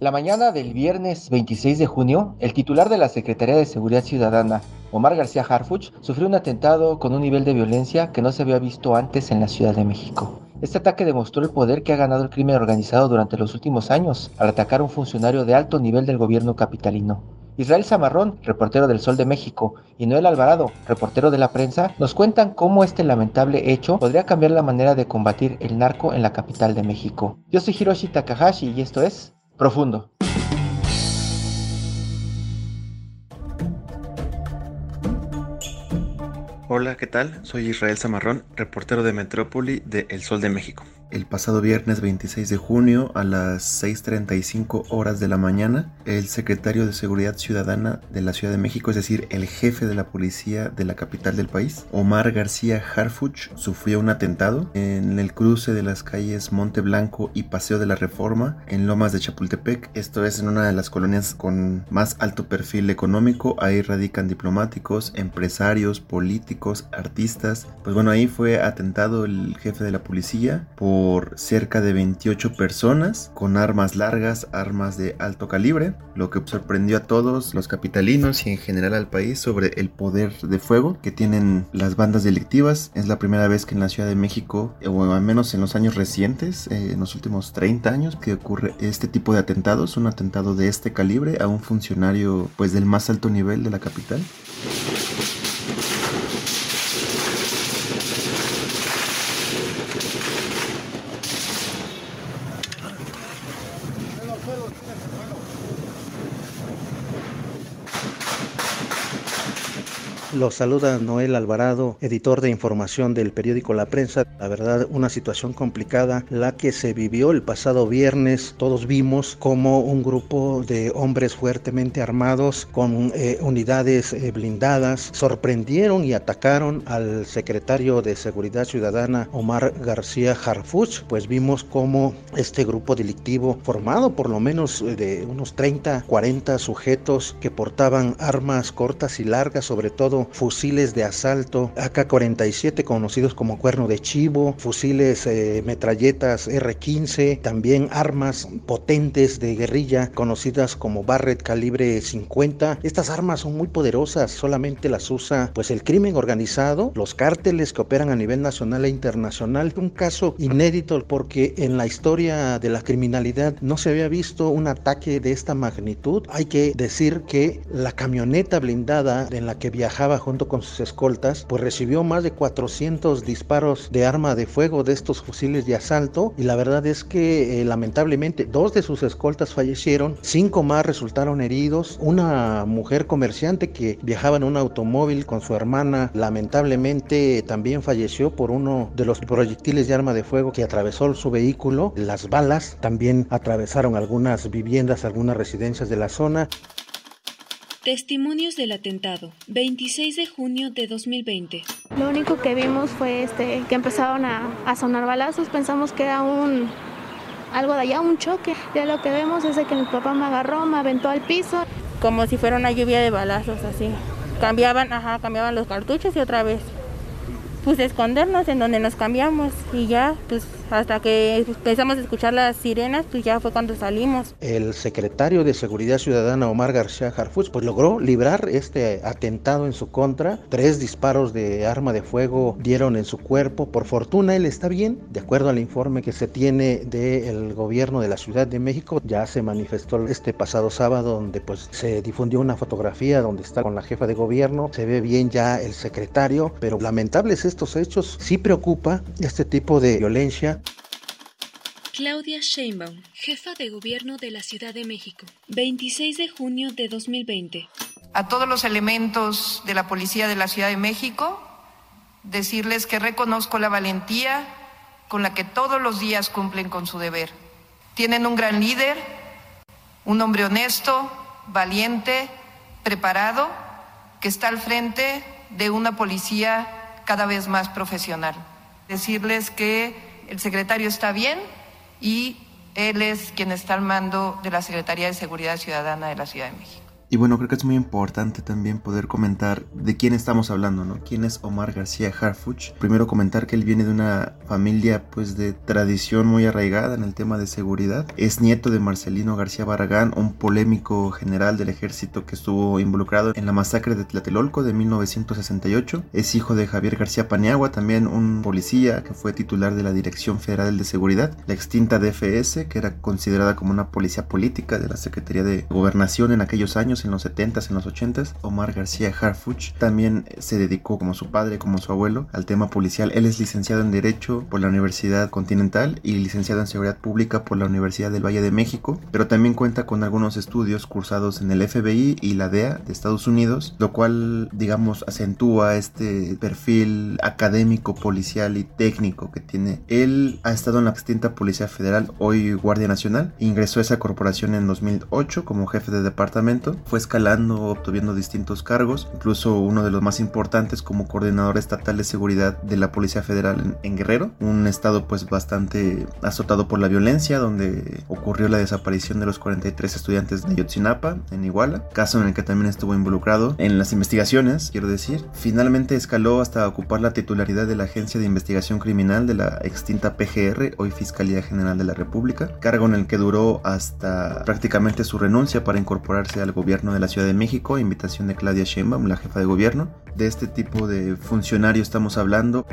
La mañana del viernes 26 de junio, el titular de la Secretaría de Seguridad Ciudadana, Omar García Harfuch, sufrió un atentado con un nivel de violencia que no se había visto antes en la Ciudad de México. Este ataque demostró el poder que ha ganado el crimen organizado durante los últimos años al atacar a un funcionario de alto nivel del gobierno capitalino. Israel Zamarrón, reportero del Sol de México, y Noel Alvarado, reportero de la prensa, nos cuentan cómo este lamentable hecho podría cambiar la manera de combatir el narco en la capital de México. Yo soy Hiroshi Takahashi y esto es Profundo. Hola, ¿qué tal? Soy Israel Zamarrón, reportero de Metrópoli de El Sol de México. El pasado viernes 26 de junio a las 6.35 horas de la mañana, el secretario de Seguridad Ciudadana de la Ciudad de México, es decir, el jefe de la policía de la capital del país, Omar García Harfuch, sufrió un atentado en el cruce de las calles Monte Blanco y Paseo de la Reforma en Lomas de Chapultepec. Esto es en una de las colonias con más alto perfil económico. Ahí radican diplomáticos, empresarios, políticos, artistas. Pues bueno, ahí fue atentado el jefe de la policía por por cerca de 28 personas con armas largas, armas de alto calibre, lo que sorprendió a todos los capitalinos y en general al país sobre el poder de fuego que tienen las bandas delictivas. Es la primera vez que en la Ciudad de México, o al menos en los años recientes, eh, en los últimos 30 años, que ocurre este tipo de atentados, un atentado de este calibre a un funcionario pues del más alto nivel de la capital. Los saluda Noel Alvarado, editor de información del periódico La Prensa. La verdad, una situación complicada la que se vivió el pasado viernes. Todos vimos como un grupo de hombres fuertemente armados con eh, unidades eh, blindadas sorprendieron y atacaron al secretario de Seguridad Ciudadana Omar García Harfuch. Pues vimos como este grupo delictivo formado por lo menos eh, de unos 30, 40 sujetos que portaban armas cortas y largas, sobre todo fusiles de asalto AK-47 conocidos como cuerno de chivo, fusiles eh, metralletas R-15, también armas potentes de guerrilla conocidas como Barrett calibre 50. Estas armas son muy poderosas, solamente las usa pues el crimen organizado, los cárteles que operan a nivel nacional e internacional. Un caso inédito porque en la historia de la criminalidad no se había visto un ataque de esta magnitud. Hay que decir que la camioneta blindada en la que viajaba junto con sus escoltas, pues recibió más de 400 disparos de arma de fuego de estos fusiles de asalto. Y la verdad es que eh, lamentablemente dos de sus escoltas fallecieron, cinco más resultaron heridos, una mujer comerciante que viajaba en un automóvil con su hermana lamentablemente también falleció por uno de los proyectiles de arma de fuego que atravesó su vehículo, las balas también atravesaron algunas viviendas, algunas residencias de la zona. Testimonios del atentado, 26 de junio de 2020. Lo único que vimos fue este, que empezaron a, a, sonar balazos, pensamos que era un algo de allá, un choque. Ya lo que vemos es que mi papá me agarró, me aventó al piso. Como si fuera una lluvia de balazos así. Cambiaban, ajá, cambiaban los cartuchos y otra vez. Pues escondernos en donde nos cambiamos y ya, pues hasta que empezamos a escuchar las sirenas, pues ya fue cuando salimos. El secretario de Seguridad Ciudadana, Omar García Harfuch, pues logró librar este atentado en su contra. Tres disparos de arma de fuego dieron en su cuerpo. Por fortuna, él está bien. De acuerdo al informe que se tiene del gobierno de la Ciudad de México, ya se manifestó este pasado sábado, donde pues se difundió una fotografía donde está con la jefa de gobierno. Se ve bien ya el secretario, pero lamentables estos hechos. Sí preocupa este tipo de violencia Claudia Sheinbaum, jefa de gobierno de la Ciudad de México, 26 de junio de 2020. A todos los elementos de la Policía de la Ciudad de México, decirles que reconozco la valentía con la que todos los días cumplen con su deber. Tienen un gran líder, un hombre honesto, valiente, preparado, que está al frente de una policía cada vez más profesional. Decirles que el secretario está bien y él es quien está al mando de la Secretaría de Seguridad Ciudadana de la Ciudad de México. Y bueno, creo que es muy importante también poder comentar de quién estamos hablando, ¿no? ¿Quién es Omar García Harfuch? Primero comentar que él viene de una familia pues de tradición muy arraigada en el tema de seguridad. Es nieto de Marcelino García Barragán, un polémico general del ejército que estuvo involucrado en la masacre de Tlatelolco de 1968. Es hijo de Javier García Paniagua, también un policía que fue titular de la Dirección Federal de Seguridad, la extinta DFS, que era considerada como una policía política de la Secretaría de Gobernación en aquellos años en los 70s, en los 80s. Omar García Harfuch también se dedicó, como su padre, como su abuelo, al tema policial. Él es licenciado en Derecho por la Universidad Continental y licenciado en Seguridad Pública por la Universidad del Valle de México, pero también cuenta con algunos estudios cursados en el FBI y la DEA de Estados Unidos, lo cual, digamos, acentúa este perfil académico, policial y técnico que tiene. Él ha estado en la extinta Policía Federal, hoy Guardia Nacional, ingresó a esa corporación en 2008 como jefe de departamento, fue escalando, obtuviendo distintos cargos, incluso uno de los más importantes como coordinador estatal de seguridad de la Policía Federal en, Guerrero, un estado pues bastante azotado por la violencia, donde ocurrió la desaparición de los 43 estudiantes de Yotzinapa en Iguala, caso en el que también estuvo involucrado en las investigaciones, quiero decir. Finalmente escaló hasta ocupar la titularidad de la Agencia de Investigación Criminal de la extinta PGR, hoy Fiscalía General de la República, cargo en el que duró hasta prácticamente su renuncia para incorporarse al gobierno de la Ciudad de México, invitación de Claudia Sheinbaum, la jefa de gobierno. De este tipo de funcionario estamos hablando.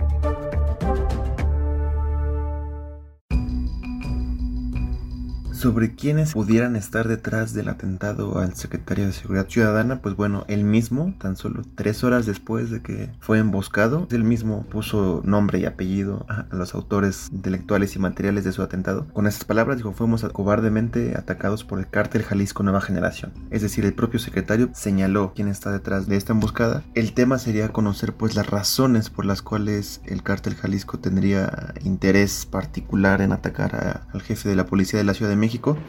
Sobre quiénes pudieran estar detrás del atentado al secretario de Seguridad Ciudadana, pues bueno, él mismo, tan solo tres horas después de que fue emboscado, él mismo puso nombre y apellido a los autores intelectuales y materiales de su atentado. Con esas palabras dijo, fuimos cobardemente atacados por el cártel Jalisco Nueva Generación. Es decir, el propio secretario señaló quién está detrás de esta emboscada. El tema sería conocer pues las razones por las cuales el cártel Jalisco tendría interés particular en atacar al jefe de la policía de la Ciudad de México México.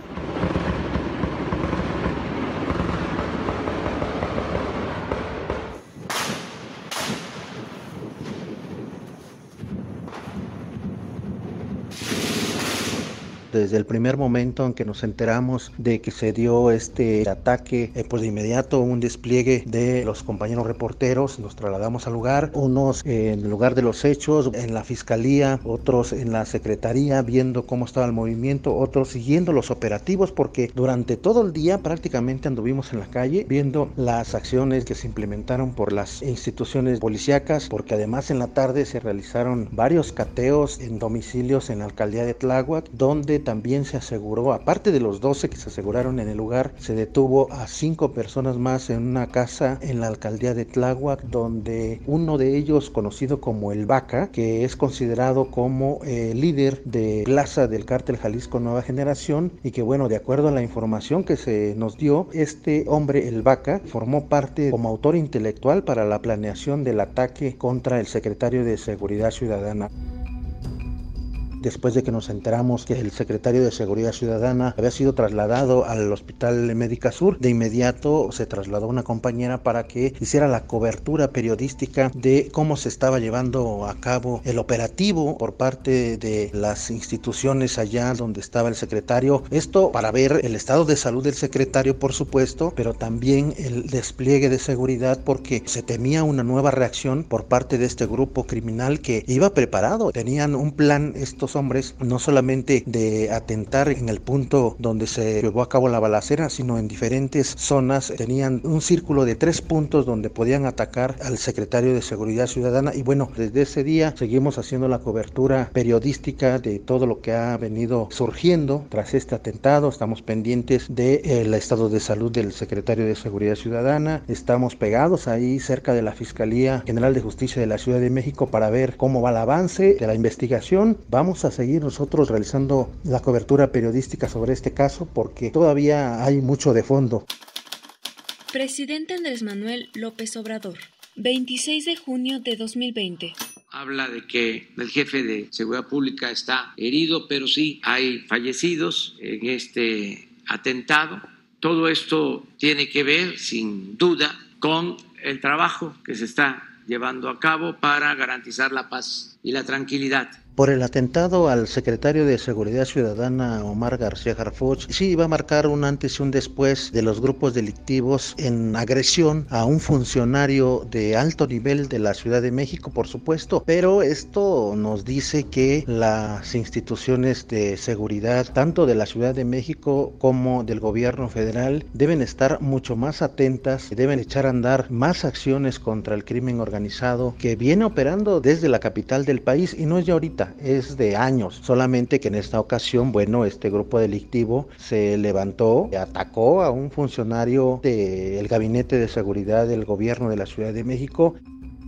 Desde el primer momento en que nos enteramos de que se dio este ataque, eh, pues de inmediato un despliegue de los compañeros reporteros, nos trasladamos al lugar, unos en el lugar de los hechos, en la fiscalía, otros en la secretaría, viendo cómo estaba el movimiento, otros siguiendo los operativos, porque durante todo el día prácticamente anduvimos en la calle viendo las acciones que se implementaron por las instituciones policíacas, porque además en la tarde se realizaron varios cateos en domicilios en la alcaldía de Tláhuac, donde también se aseguró, aparte de los 12 que se aseguraron en el lugar, se detuvo a cinco personas más en una casa en la alcaldía de Tláhuac, donde uno de ellos, conocido como el Vaca, que es considerado como eh, líder de plaza del cártel Jalisco Nueva Generación, y que bueno, de acuerdo a la información que se nos dio, este hombre, el Vaca, formó parte como autor intelectual para la planeación del ataque contra el secretario de Seguridad Ciudadana después de que nos enteramos que el secretario de Seguridad Ciudadana había sido trasladado al Hospital Médica Sur, de inmediato se trasladó una compañera para que hiciera la cobertura periodística de cómo se estaba llevando a cabo el operativo por parte de las instituciones allá donde estaba el secretario. Esto para ver el estado de salud del secretario, por supuesto, pero también el despliegue de seguridad porque se temía una nueva reacción por parte de este grupo criminal que iba preparado. Tenían un plan estos hombres no solamente de atentar en el punto donde se llevó a cabo la balacera, sino en diferentes zonas. Tenían un círculo de tres puntos donde podían atacar al secretario de Seguridad Ciudadana y bueno, desde ese día seguimos haciendo la cobertura periodística de todo lo que ha venido surgiendo tras este atentado. Estamos pendientes del eh, estado de salud del secretario de Seguridad Ciudadana. Estamos pegados ahí cerca de la Fiscalía General de Justicia de la Ciudad de México para ver cómo va el avance de la investigación. Vamos a seguir nosotros realizando la cobertura periodística sobre este caso porque todavía hay mucho de fondo. Presidente Andrés Manuel López Obrador. 26 de junio de 2020. Habla de que el jefe de seguridad pública está herido, pero sí hay fallecidos en este atentado. Todo esto tiene que ver, sin duda, con el trabajo que se está llevando a cabo para garantizar la paz y la tranquilidad por el atentado al secretario de Seguridad Ciudadana Omar García Harfuch, sí iba a marcar un antes y un después de los grupos delictivos en agresión a un funcionario de alto nivel de la Ciudad de México, por supuesto, pero esto nos dice que las instituciones de seguridad, tanto de la Ciudad de México como del gobierno federal, deben estar mucho más atentas, deben echar a andar más acciones contra el crimen organizado que viene operando desde la capital del país y no es ya ahorita es de años, solamente que en esta ocasión, bueno, este grupo delictivo se levantó, atacó a un funcionario del gabinete de seguridad del gobierno de la Ciudad de México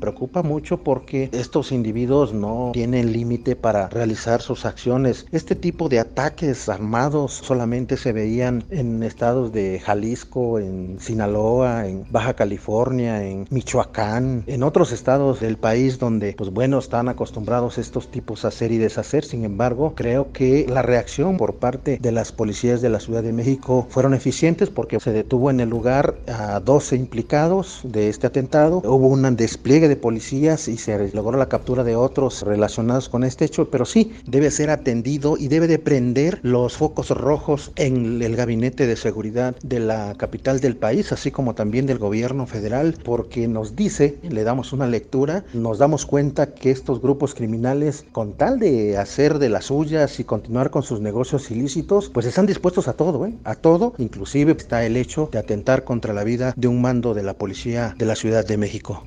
preocupa mucho porque estos individuos no tienen límite para realizar sus acciones. Este tipo de ataques armados solamente se veían en estados de Jalisco, en Sinaloa, en Baja California, en Michoacán, en otros estados del país donde, pues bueno, están acostumbrados estos tipos a hacer y deshacer. Sin embargo, creo que la reacción por parte de las policías de la Ciudad de México fueron eficientes porque se detuvo en el lugar a 12 implicados de este atentado. Hubo un despliegue de policías y se logró la captura de otros relacionados con este hecho, pero sí debe ser atendido y debe de prender los focos rojos en el gabinete de seguridad de la capital del país, así como también del gobierno federal, porque nos dice, le damos una lectura, nos damos cuenta que estos grupos criminales, con tal de hacer de las suyas y continuar con sus negocios ilícitos, pues están dispuestos a todo, ¿eh? a todo, inclusive está el hecho de atentar contra la vida de un mando de la policía de la Ciudad de México.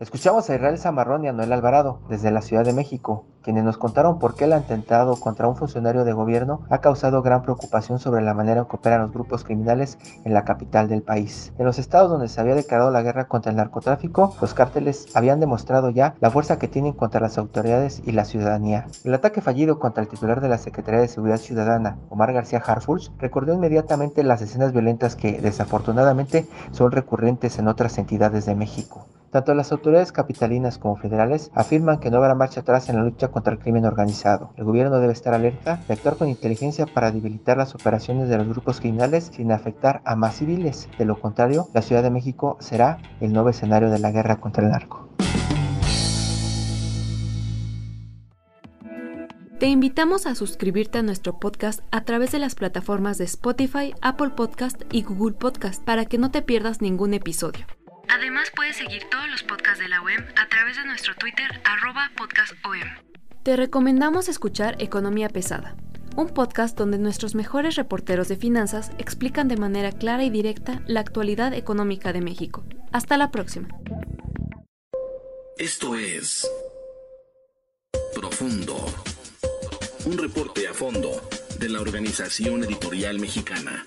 Escuchamos a Israel Zamarrón y a Noel Alvarado desde la Ciudad de México, quienes nos contaron por qué el atentado contra un funcionario de gobierno ha causado gran preocupación sobre la manera en que operan los grupos criminales en la capital del país. En los estados donde se había declarado la guerra contra el narcotráfico, los cárteles habían demostrado ya la fuerza que tienen contra las autoridades y la ciudadanía. El ataque fallido contra el titular de la Secretaría de Seguridad Ciudadana, Omar García Harfuch, recordó inmediatamente las escenas violentas que desafortunadamente son recurrentes en otras entidades de México. Tanto las autoridades capitalinas como federales afirman que no habrá marcha atrás en la lucha contra el crimen organizado. El gobierno debe estar alerta y actuar con inteligencia para debilitar las operaciones de los grupos criminales sin afectar a más civiles. De lo contrario, la Ciudad de México será el nuevo escenario de la guerra contra el narco. Te invitamos a suscribirte a nuestro podcast a través de las plataformas de Spotify, Apple Podcast y Google Podcast para que no te pierdas ningún episodio. Además puedes seguir todos los podcasts de la OEM a través de nuestro Twitter arroba podcastom. Te recomendamos escuchar Economía Pesada, un podcast donde nuestros mejores reporteros de finanzas explican de manera clara y directa la actualidad económica de México. Hasta la próxima. Esto es Profundo, un reporte a fondo de la Organización Editorial Mexicana.